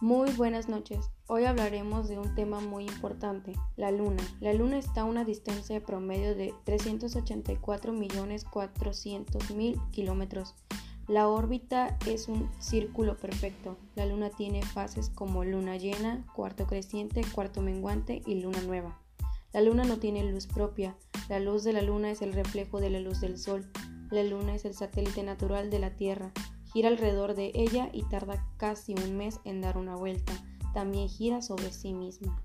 Muy buenas noches. Hoy hablaremos de un tema muy importante, la Luna. La Luna está a una distancia promedio de 384.400.000 kilómetros. La órbita es un círculo perfecto. La Luna tiene fases como luna llena, cuarto creciente, cuarto menguante y luna nueva. La Luna no tiene luz propia. La luz de la Luna es el reflejo de la luz del Sol. La Luna es el satélite natural de la Tierra. Gira alrededor de ella y tarda casi un mes en dar una vuelta. También gira sobre sí misma.